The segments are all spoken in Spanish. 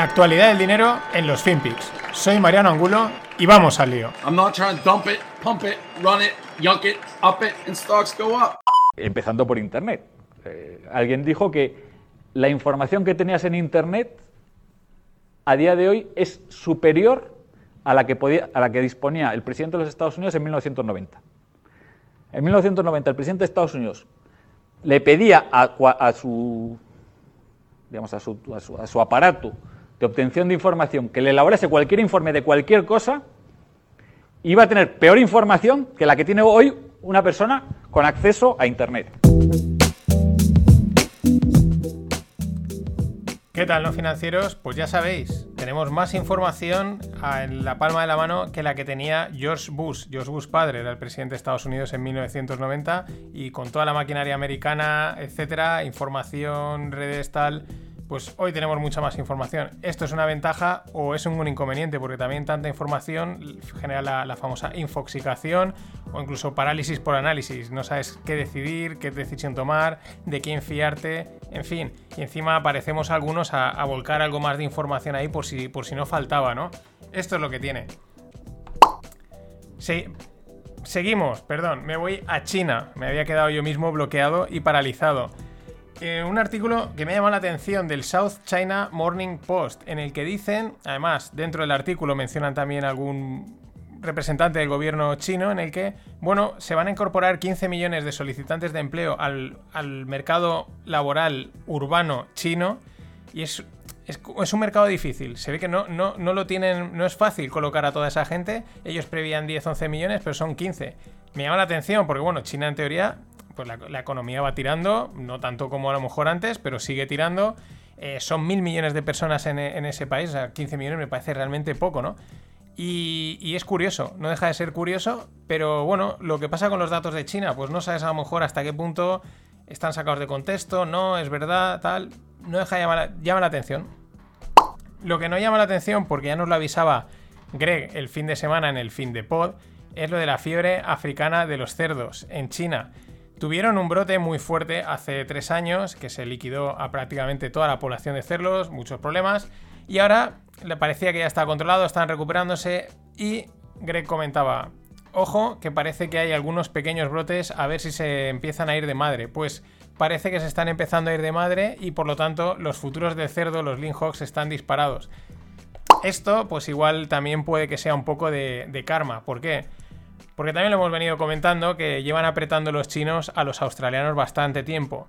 La actualidad del dinero en los FinPix. Soy Mariano Angulo y vamos al lío. I'm not trying to dump it, pump it, run it, yunk it, up it, and stocks go up. Empezando por Internet. Eh, alguien dijo que la información que tenías en Internet a día de hoy es superior a la que, podía, a la que disponía el presidente de los Estados Unidos en 1990. En 1990 el presidente de Estados Unidos le pedía a, a su, digamos, a su, a, su, a su aparato de obtención de información que le elaborase cualquier informe de cualquier cosa, iba a tener peor información que la que tiene hoy una persona con acceso a Internet. ¿Qué tal, no financieros? Pues ya sabéis, tenemos más información en la palma de la mano que la que tenía George Bush. George Bush padre era el presidente de Estados Unidos en 1990 y con toda la maquinaria americana, etcétera, información, redes, tal, pues hoy tenemos mucha más información. ¿Esto es una ventaja o es un inconveniente? Porque también tanta información genera la, famosa infoxicación o incluso parálisis por análisis. No sabes qué decidir, qué decisión tomar, de quién fiarte, en fin. Y encima aparecemos algunos a, a volcar algo más de información ahí por si, por si no faltaba, ¿no? Esto es lo que tiene. Sí, seguimos, perdón, me voy a China. Me había quedado yo mismo bloqueado y paralizado eh, un artículo que me ha llamado la atención del South China Morning Post, en el que dicen, además, dentro del artículo mencionan también algún representante del gobierno chino, en el que, bueno, se van a incorporar 15 millones de solicitantes de empleo al, al mercado laboral urbano chino, y es, es, es, un mercado difícil. Se ve que no, no, no lo tienen, no es fácil colocar a toda esa gente. Ellos prevían 10, 11 millones, pero son 15. Me llama la atención porque, bueno, China en teoría pues la, economía va tirando, no tanto como a lo mejor antes, pero sigue tirando. Eh, son mil millones de personas en, en, ese país, o sea, 15 millones me parece realmente poco, ¿no? Y, y, es curioso, no deja de ser curioso, pero bueno, lo que pasa con los datos de China, pues no sabes a lo mejor hasta qué punto están sacados de contexto, no, es verdad, tal, no deja de llamar, llama la atención. Lo que no llama la atención, porque ya nos lo avisaba Greg el fin de semana en el fin de pod, es lo de la fiebre africana de los cerdos en China. Tuvieron un brote muy fuerte hace tres años que se liquidó a prácticamente toda la población de cerdos, muchos problemas, y ahora le parecía que ya está controlado, están recuperándose y Greg comentaba, ojo, que parece que hay algunos pequeños brotes a ver si se empiezan a ir de madre, pues parece que se están empezando a ir de madre y por lo tanto los futuros de cerdo, los hogs, están disparados. Esto pues igual también puede que sea un poco de, de karma, ¿por qué? Porque también lo hemos venido comentando que llevan apretando los chinos a los australianos bastante tiempo.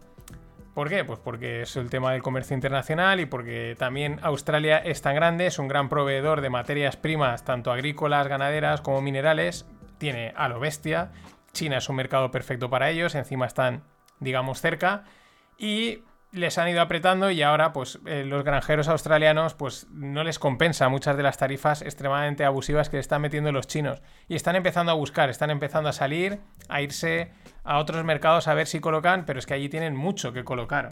¿Por qué? Pues porque es el tema del comercio internacional y porque también Australia es tan grande, es un gran proveedor de materias primas, tanto agrícolas, ganaderas como minerales, tiene a lo bestia. China es un mercado perfecto para ellos, encima están, digamos, cerca. Y les han ido apretando y ahora pues eh, los granjeros australianos pues no les compensa muchas de las tarifas extremadamente abusivas que le están metiendo los chinos y están empezando a buscar, están empezando a salir, a irse a otros mercados a ver si colocan, pero es que allí tienen mucho que colocar.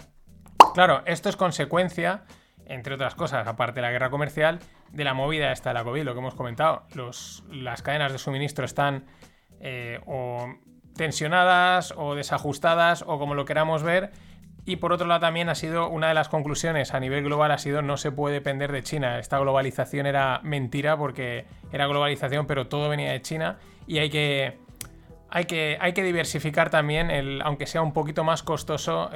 Claro, esto es consecuencia, entre otras cosas, aparte de la guerra comercial, de la movida esta de la COVID, lo que hemos comentado. Las cadenas de suministro están eh, o tensionadas o desajustadas o como lo queramos ver y por otro lado también ha sido una de las conclusiones a nivel global ha sido no se puede depender de China. Esta globalización era mentira porque era globalización pero todo venía de China y hay que, hay que, hay que diversificar también, el, aunque sea un poquito más costoso,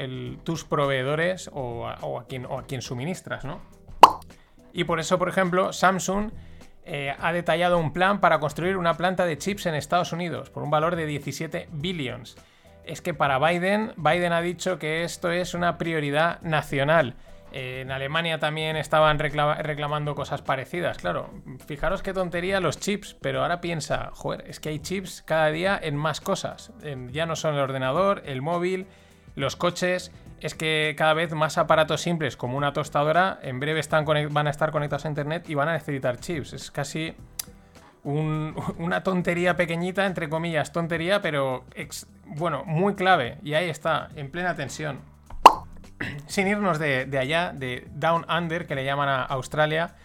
tus proveedores o a, o, a quien, o a quien suministras, ¿no? Y por eso, por ejemplo, Samsung eh, ha detallado un plan para construir una planta de chips en Estados Unidos por un valor de 17 billions es que para Biden, Biden ha dicho que esto es una prioridad nacional. En Alemania también estaban reclama reclamando cosas parecidas. Claro, fijaros qué tontería los chips, pero ahora piensa, joder, es que hay chips cada día en más cosas. Ya no son el ordenador, el móvil, los coches. Es que cada vez más aparatos simples como una tostadora en breve están van a estar conectados a internet y van a necesitar chips. Es casi un, una tontería pequeñita, entre comillas, tontería, pero bueno, muy clave. Y ahí está, en plena tensión. Sin irnos de, allá, de Down Under, que le llaman a Australia.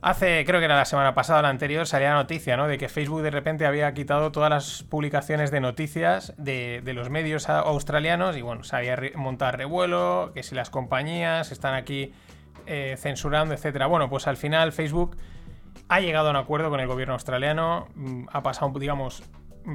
Hace, creo que era la semana pasada o la anterior, salía la noticia, ¿no? De que Facebook de repente había quitado todas las publicaciones de noticias de, los medios australianos y bueno, se había montado revuelo, que si las compañías están aquí eh, censurando, etcétera. Bueno, pues al final Facebook ha llegado a un acuerdo con el gobierno australiano, mm, ha pasado, digamos,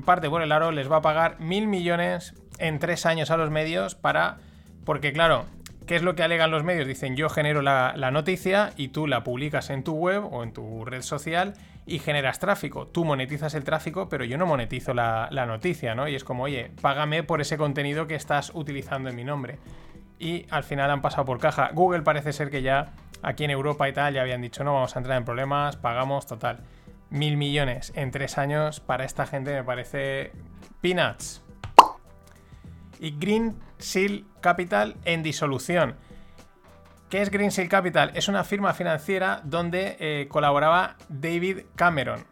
parte por el aro, les va a pagar mil millones en tres años a los medios para... Porque claro, ¿qué es lo que alegan los medios? Dicen yo genero la, noticia y tú la publicas en tu web o en tu red social y generas tráfico. Tú monetizas el tráfico, pero yo no monetizo la, la noticia, ¿no? Y es como, oye, págame por ese contenido que estás utilizando en mi nombre. Y al final han pasado por caja. Google parece ser que ya aquí en Europa y tal ya habían dicho no vamos a entrar en problemas, pagamos total mil millones en tres años para esta gente me parece peanuts. Y Green Seal Capital en disolución. ¿Qué es Green Seal Capital? Es una firma financiera donde eh, colaboraba David Cameron.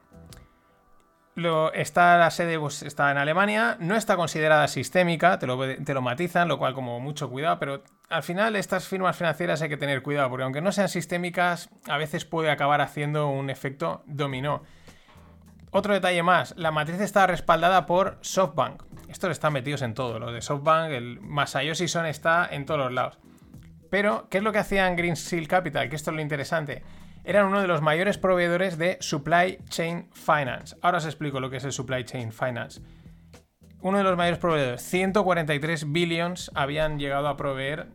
Lo, está la sede pues, está en Alemania, no está considerada sistémica, te lo, te lo matizan, lo cual como mucho cuidado, pero al final estas firmas financieras hay que tener cuidado, porque aunque no sean sistémicas, a veces puede acabar haciendo un efecto dominó. Otro detalle más, la matriz está respaldada por SoftBank. Estos están metidos en todo, lo de SoftBank, el Masayoshi Son está en todos los lados. Pero, ¿qué es lo que hacían Green Seal Capital? Que esto es lo interesante. Eran uno de los mayores proveedores de Supply Chain Finance. Ahora os explico lo que es el Supply Chain Finance uno de los mayores proveedores, 143 billions habían llegado a proveer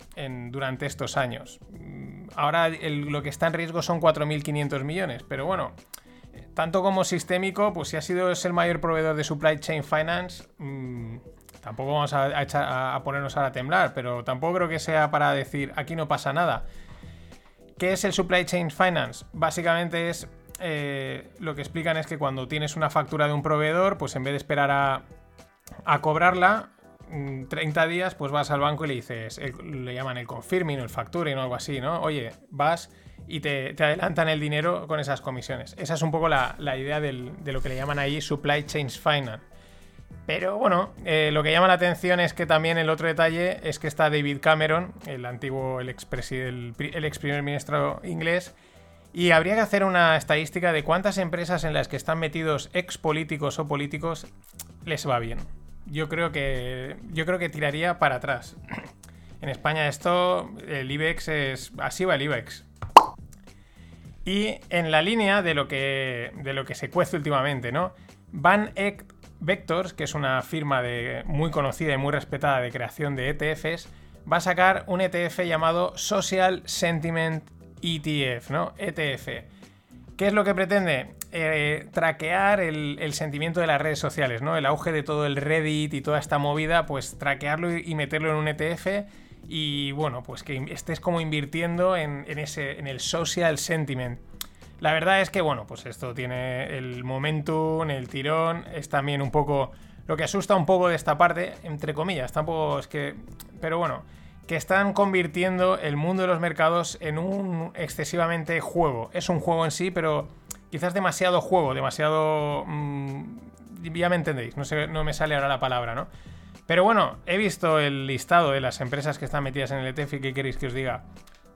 durante estos años. Mm, ahora lo que está en riesgo son 4.500 millones, pero bueno, tanto como sistémico, pues si ha sido es el mayor proveedor de supply chain finance, mm, tampoco vamos a, a, ponernos a temblar, pero tampoco creo que sea para decir aquí no pasa nada. ¿Qué es el supply chain finance? Básicamente es eh, lo que explican es que cuando tienes una factura de un proveedor, pues en vez de esperar a a cobrarla 30 mm, días, pues vas al banco y le dices, le llaman el confirming o el facturing o algo así, ¿no? Oye, vas y te, adelantan el dinero con esas comisiones. Esa es un poco la, idea de lo que le llaman ahí supply chain finance. Pero bueno, eh, lo que llama la atención es que también el otro detalle es que está David Cameron, el antiguo, el el, el ex primer ministro inglés, y habría que hacer una estadística de cuántas empresas en las que están metidos ex políticos o políticos les va bien. Yo creo que yo creo que tiraría para atrás. En España esto el IBEX es así va el IBEX. Y en la línea de lo que de lo que se cuece últimamente, ¿no? Van Eck Vectors, que es una firma de, muy conocida y muy respetada de creación de ETFs, va a sacar un ETF llamado Social Sentiment ETF, ¿no? ETF. ¿Qué es lo que pretende? Eh, traquear el, sentimiento de las redes sociales, ¿no? El auge de todo el Reddit y toda esta movida, pues traquearlo y, meterlo en un ETF y bueno, pues que estés como invirtiendo en, ese, en el social sentiment. La verdad es que, bueno, pues esto tiene el momentum, el tirón, es también un poco... Lo que asusta un poco de esta parte, entre comillas, tampoco es que... Pero bueno, que están convirtiendo el mundo de los mercados en un excesivamente juego. Es un juego en sí, pero quizás demasiado juego, demasiado... Mm, ya me entendéis, no, sé, no me sale ahora la palabra, ¿no? Pero bueno, he visto el listado de las empresas que están metidas en el ETF y ¿qué queréis que os diga?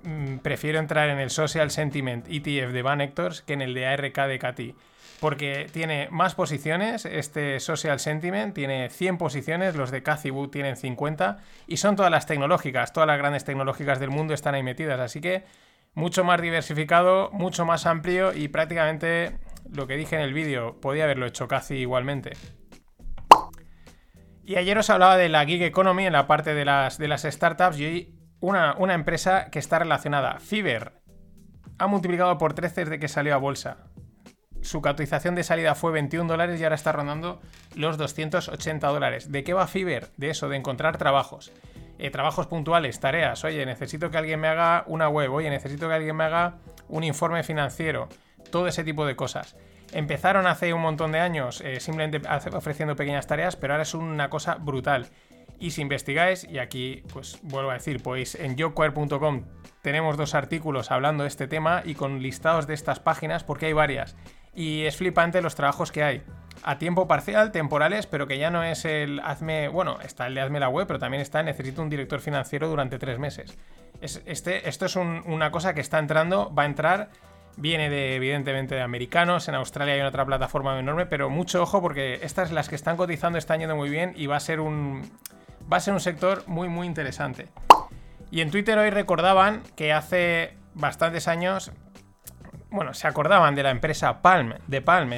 Mm, prefiero entrar en el Social Sentiment ETF de Van Hectors que en el de ARK de Cati porque tiene más posiciones, este Social Sentiment tiene 100 posiciones, los de Cathy tienen 50 y son todas las tecnológicas, todas las grandes tecnológicas del mundo están ahí metidas, así que mucho más diversificado, mucho más amplio y prácticamente lo que dije en el vídeo, podía haberlo hecho Cathy igualmente. Y ayer os hablaba de la gig economy en la parte de las, de las startups y hoy una, una empresa que está relacionada, Fiverr, ha multiplicado por 13 desde que salió a bolsa su cotización de salida fue 21 dólares y ahora está rondando los 280 dólares. ¿De qué va Fiverr? De eso, de encontrar trabajos. Eh, trabajos puntuales, tareas. Oye, necesito que alguien me haga una web. Oye, necesito que alguien me haga un informe financiero. Todo ese tipo de cosas. Empezaron hace un montón de años eh, simplemente ofreciendo pequeñas tareas, pero ahora es una cosa brutal. Y si investigáis, y aquí pues vuelvo a decir, pues en yoquare.com tenemos dos artículos hablando de este tema y con listados de estas páginas, porque hay varias y es flipante los trabajos que hay. A tiempo parcial, temporales, pero que ya no es el hazme. Bueno, está el hazme la web, pero también está necesito un director financiero durante tres meses. este, esto es una cosa que está entrando, va a entrar. Viene de, evidentemente, de americanos. En Australia hay otra plataforma enorme, pero mucho ojo porque estas, las que están cotizando, están yendo muy bien y va a ser un. Va a ser un sector muy, muy interesante. Y en Twitter hoy recordaban que hace bastantes años, bueno, se acordaban de la empresa Palm, de Palm,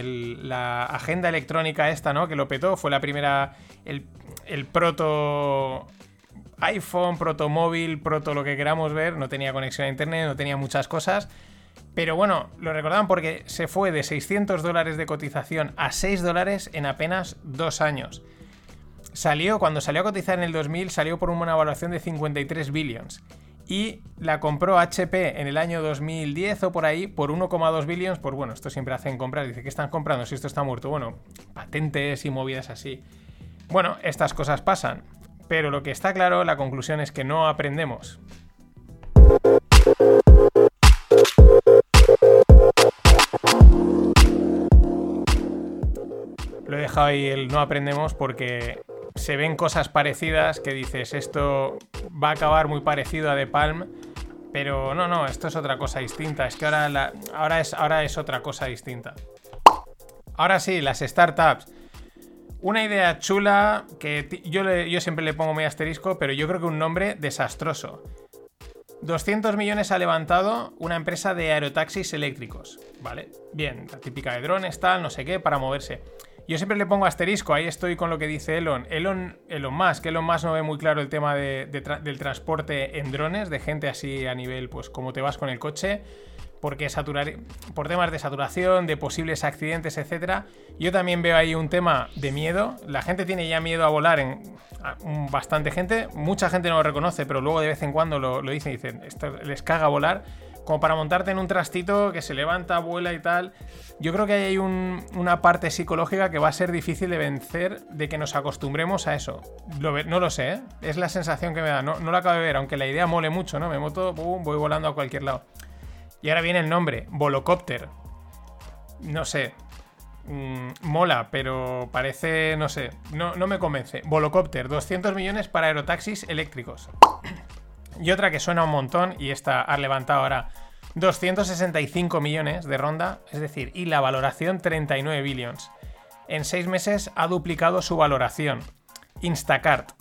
la agenda electrónica esta, ¿no? Que lo petó, fue la primera, el, proto iPhone, proto móvil, proto lo que queramos ver, no tenía conexión a internet, no tenía muchas cosas. Pero bueno, lo recordaban porque se fue de 600 dólares de cotización a 6 dólares en apenas dos años. Salió, cuando salió a cotizar en el 2000, salió por una valoración de 53 billions. Y la compró HP en el año 2010 o por ahí por 1,2 billions. Por bueno, esto siempre hacen comprar. Dice, ¿qué están comprando si esto está muerto? Bueno, patentes y movidas así. Bueno, estas cosas pasan. Pero lo que está claro, la conclusión es que no aprendemos. Lo he dejado ahí el no aprendemos porque se ven cosas parecidas que dices, esto va a acabar muy parecido a The Palm, pero no, no, esto es otra cosa distinta. Es que ahora, la- ahora, es, ahora es otra cosa distinta. Ahora sí, las startups. Una idea chula que yo, yo siempre le pongo muy asterisco, pero yo creo que un nombre desastroso. 200 millones ha levantado una empresa de aerotaxis eléctricos, ¿vale? Bien, la típica de drones, tal, no sé qué, para moverse. Yo siempre le pongo asterisco, ahí estoy con lo que dice Elon. Elon, Elon Musk, Elon Musk no ve muy claro el tema de- del transporte en drones, de gente así a nivel, pues, como te vas con el coche, porque saturar, por temas de saturación, de posibles accidentes, etcétera. Yo también veo ahí un tema de miedo. La gente tiene ya miedo a volar en bastante gente. Mucha gente no lo reconoce, pero luego de vez en cuando lo, lo dicen dicen, esto les caga volar. Como para montarte en un trastito que se levanta, vuela y tal. Yo creo que hay un- una parte psicológica que va a ser difícil de vencer, de que nos acostumbremos a eso. Lo no lo sé, ¿eh? es la sensación que me da. No, no lo acabo de ver, aunque la idea mole mucho, ¿no? Me moto, voy volando a cualquier lado. Y ahora viene el nombre, Volocopter. No sé. mm, mola, pero parece, no sé, no, no me convence. Volocopter, 200 millones para aerotaxis eléctricos. Y otra que suena un montón, y esta ha levantado ahora 265 millones de ronda, es decir, y la valoración 39 billions. En seis meses ha duplicado su valoración. Instacart.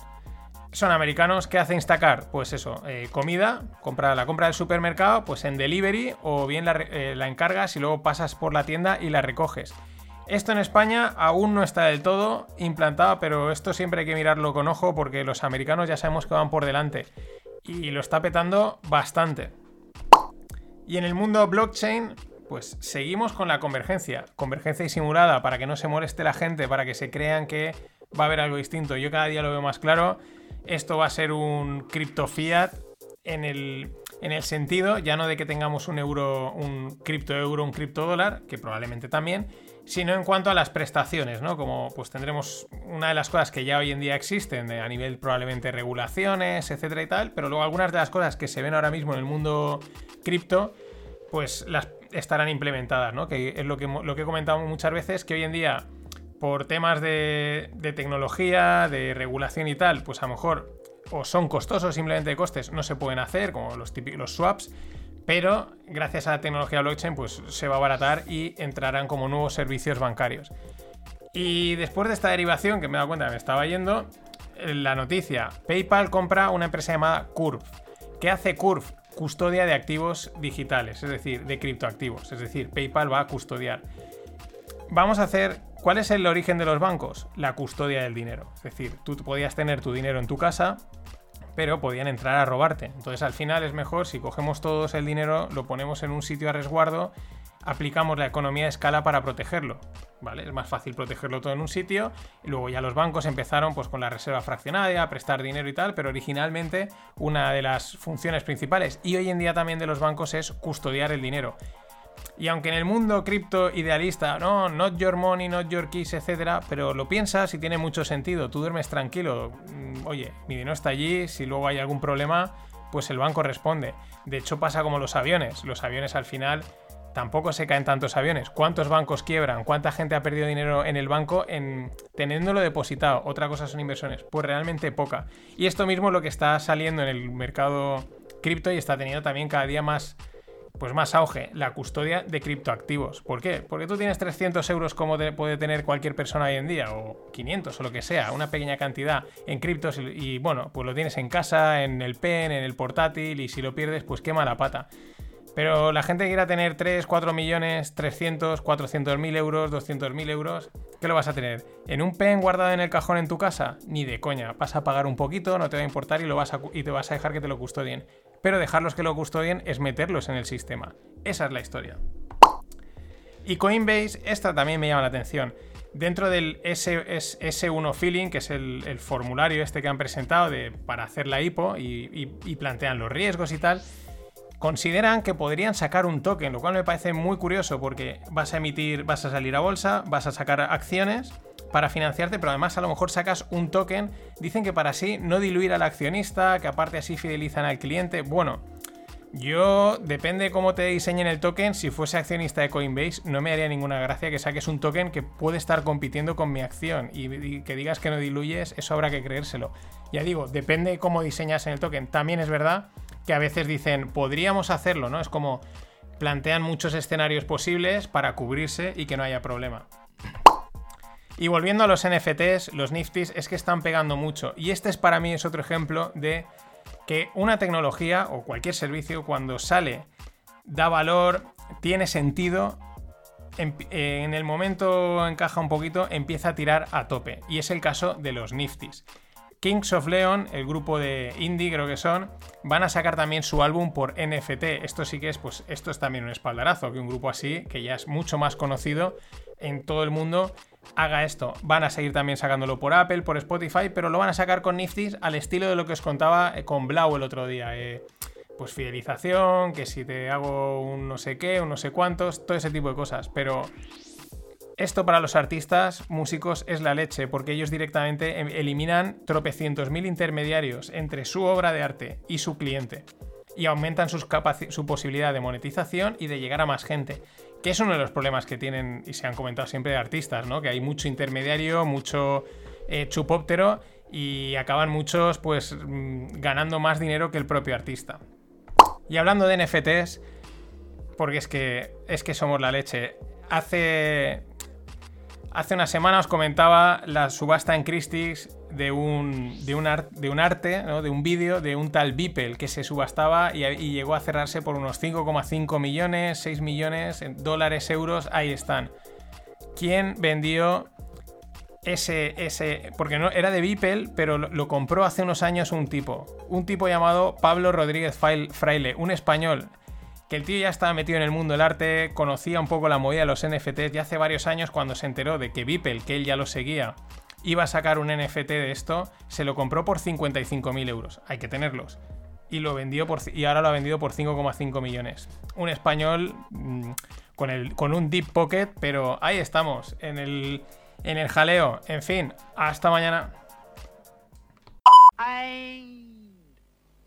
Son americanos, ¿qué hace Instacart? Pues eso, eh, comida, compra, la compra del supermercado, pues en delivery o bien la, eh, la encargas y luego pasas por la tienda y la recoges. Esto en España aún no está del todo implantado, pero esto siempre hay que mirarlo con ojo porque los americanos ya sabemos que van por delante y lo está petando bastante. Y en el mundo blockchain, pues seguimos con la convergencia. Convergencia y simulada para que no se moleste la gente, para que se crean que va a haber algo distinto. Yo cada día lo veo más claro. Esto va a ser un cripto fiat en el, en el sentido ya no de que tengamos un euro, un cripto euro, un cripto dólar, que probablemente también, sino en cuanto a las prestaciones, ¿no? Como pues tendremos una de las cosas que ya hoy en día existen de- a nivel probablemente regulaciones, etcétera y tal, pero luego algunas de las cosas que se ven ahora mismo en el mundo cripto, pues las estarán implementadas, ¿no? Que es lo que, lo que he comentado muchas veces, que hoy en día, por temas de, de tecnología, de regulación y tal, pues a lo mejor o son costosos simplemente de costes, no se pueden hacer, como los típicos los swaps, pero gracias a la tecnología blockchain, pues se va a abaratar y entrarán como nuevos servicios bancarios. Y después de esta derivación, que me he dado cuenta que me estaba yendo, eh, la noticia, PayPal compra una empresa llamada Curve. ¿Qué hace Curve? Custodia de activos digitales, es decir, de criptoactivos. Es decir, PayPal va a custodiar. Vamos a hacer... ¿Cuál es el origen de los bancos? La custodia del dinero. Es decir, tú podías tener tu dinero en tu casa, pero podían entrar a robarte. Entonces al final es mejor si cogemos todos el dinero, lo ponemos en un sitio a resguardo, aplicamos la economía de escala para protegerlo. ¿Vale? Es más fácil protegerlo todo en un sitio. Y luego ya los bancos empezaron pues con la reserva fraccionaria, a prestar dinero y tal, pero originalmente una de las funciones principales y hoy en día también de los bancos es custodiar el dinero. Y aunque en el mundo cripto idealista, no, not your money, not your keys, etcétera, pero lo piensas y tiene mucho sentido. Tú duermes tranquilo. Mm, Oye, mi dinero está allí, si luego hay algún problema, pues el banco responde. De hecho, pasa como los aviones. Los aviones al final tampoco se caen tantos aviones. ¿Cuántos bancos quiebran? ¿Cuánta gente ha perdido dinero en el banco en teniéndolo depositado? Otra cosa son inversiones. Pues realmente poca. Y esto mismo es lo que está saliendo en el mercado cripto y está teniendo también cada día más pues más auge, la custodia de criptoactivos. ¿Por qué? Porque tú tienes 300 euros como puede tener cualquier persona hoy en día, o 500 o lo que sea, una pequeña cantidad en criptos y, y, bueno, pues lo tienes en casa, en el pen, en el portátil y si lo pierdes, pues quema la pata. Pero la gente que quiera tener 3, 4 millones, 300, 400 mil euros, 200 mil euros, ¿qué lo vas a tener? ¿En un pen guardado en el cajón en tu casa? Ni de coña. Vas a pagar un poquito, no te va a importar y, lo vas a, y te vas a dejar que te lo custodien. Pero dejarlos que lo custodien es meterlos en el sistema. Esa es la historia. Y Coinbase, esta también me llama la atención. Dentro del S, 1 Feeling, que es el, formulario este que han presentado de, para hacer la IPO y, y plantean los riesgos y tal, consideran que podrían sacar un token, lo cual me parece muy curioso porque vas a emitir, vas a salir a bolsa, vas a sacar acciones para financiarte, pero además a lo mejor sacas un token. Dicen que para así no diluir al accionista, que aparte así fidelizan al cliente. Bueno, yo, depende cómo te diseñen el token, si fuese accionista de Coinbase, no me haría ninguna gracia que saques un token que puede estar compitiendo con mi acción y, que digas que no diluyes, eso habrá que creérselo. Ya digo, depende cómo diseñas en el token. También es verdad que a veces dicen, podríamos hacerlo, ¿no? Es como plantean muchos escenarios posibles para cubrirse y que no haya problema. Y volviendo a los NFTs, los Niftis es que están pegando mucho. Y este es para mí es otro ejemplo de que una tecnología o cualquier servicio cuando sale, da valor, tiene sentido, en, el momento encaja un poquito, empieza a tirar a tope. Y es el caso de los Niftis. Kings of Leon, el grupo de indie creo que son, van a sacar también su álbum por NFT. Esto sí que es, pues esto es también un espaldarazo, que un grupo así, que ya es mucho más conocido en todo el mundo, haga esto. Van a seguir también sacándolo por Apple, por Spotify, pero lo van a sacar con Niftis al estilo de lo que os contaba eh, con Blau el otro día. Eh, pues fidelización, que si te hago un no sé qué, un no sé cuántos, todo ese tipo de cosas. Pero esto para los artistas, músicos, es la leche, porque ellos directamente em, eliminan tropecientos mil intermediarios entre su obra de arte y su cliente y aumentan su posibilidad de monetización y de llegar a más gente. Que es uno de los problemas que tienen y se han comentado siempre de artistas, ¿no? Que hay mucho intermediario, mucho eh, chupóptero y acaban muchos pues mm, ganando más dinero que el propio artista. Y hablando de NFTs, porque es que es que somos la leche. Hace Hace una semana os comentaba la subasta en Christie's de un, de un, arte, de un vídeo de un tal Beeple que se subastaba y, llegó a cerrarse por unos 5,5 millones, 6 millones, dólares, euros, ahí están. ¿Quién vendió ese, ese, porque no, era de Beeple, pero lo, lo, compró hace unos años un tipo, un tipo llamado Pablo Rodríguez Fraile, un español, que el tío ya estaba metido en el mundo del arte, conocía un poco la movida de los NFTs y hace varios años cuando se enteró de que Beeple, que él ya lo seguía, iba a sacar un NFT de esto, se lo compró por 55.000 euros. Hay que tenerlos. Y, lo vendió y ahora lo ha vendido por 5,5 millones. Un español mm, con, un deep pocket, pero ahí estamos, en el, en el jaleo. En fin, hasta mañana.